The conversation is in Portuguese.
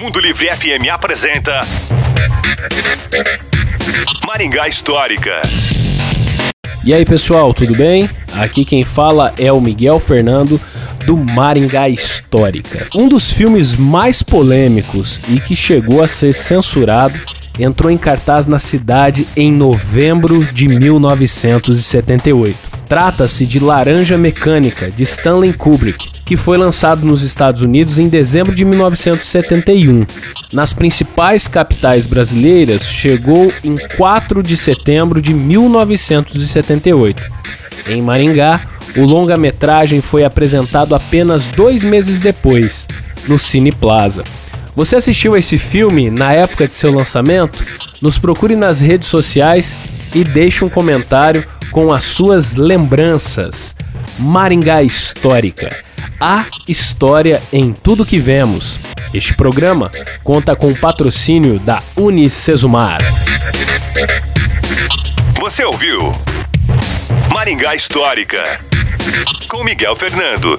Mundo Livre FM apresenta Maringá Histórica. E aí pessoal, tudo bem? Aqui quem fala é o Miguel Fernando do Maringá Histórica. Um dos filmes mais polêmicos e que chegou a ser censurado entrou em cartaz na cidade em novembro de 1978. Trata-se de Laranja Mecânica, de Stanley Kubrick, que foi lançado nos Estados Unidos em dezembro de 1971. Nas principais capitais brasileiras, chegou em 4 de setembro de 1978. Em Maringá, o longa-metragem foi apresentado apenas dois meses depois, no Cine Plaza. Você assistiu a esse filme na época de seu lançamento? Nos procure nas redes sociais e deixe um comentário com as suas lembranças. Maringá Histórica. A história em tudo que vemos. Este programa conta com o patrocínio da Unicesumar. Você ouviu Maringá Histórica com Miguel Fernando.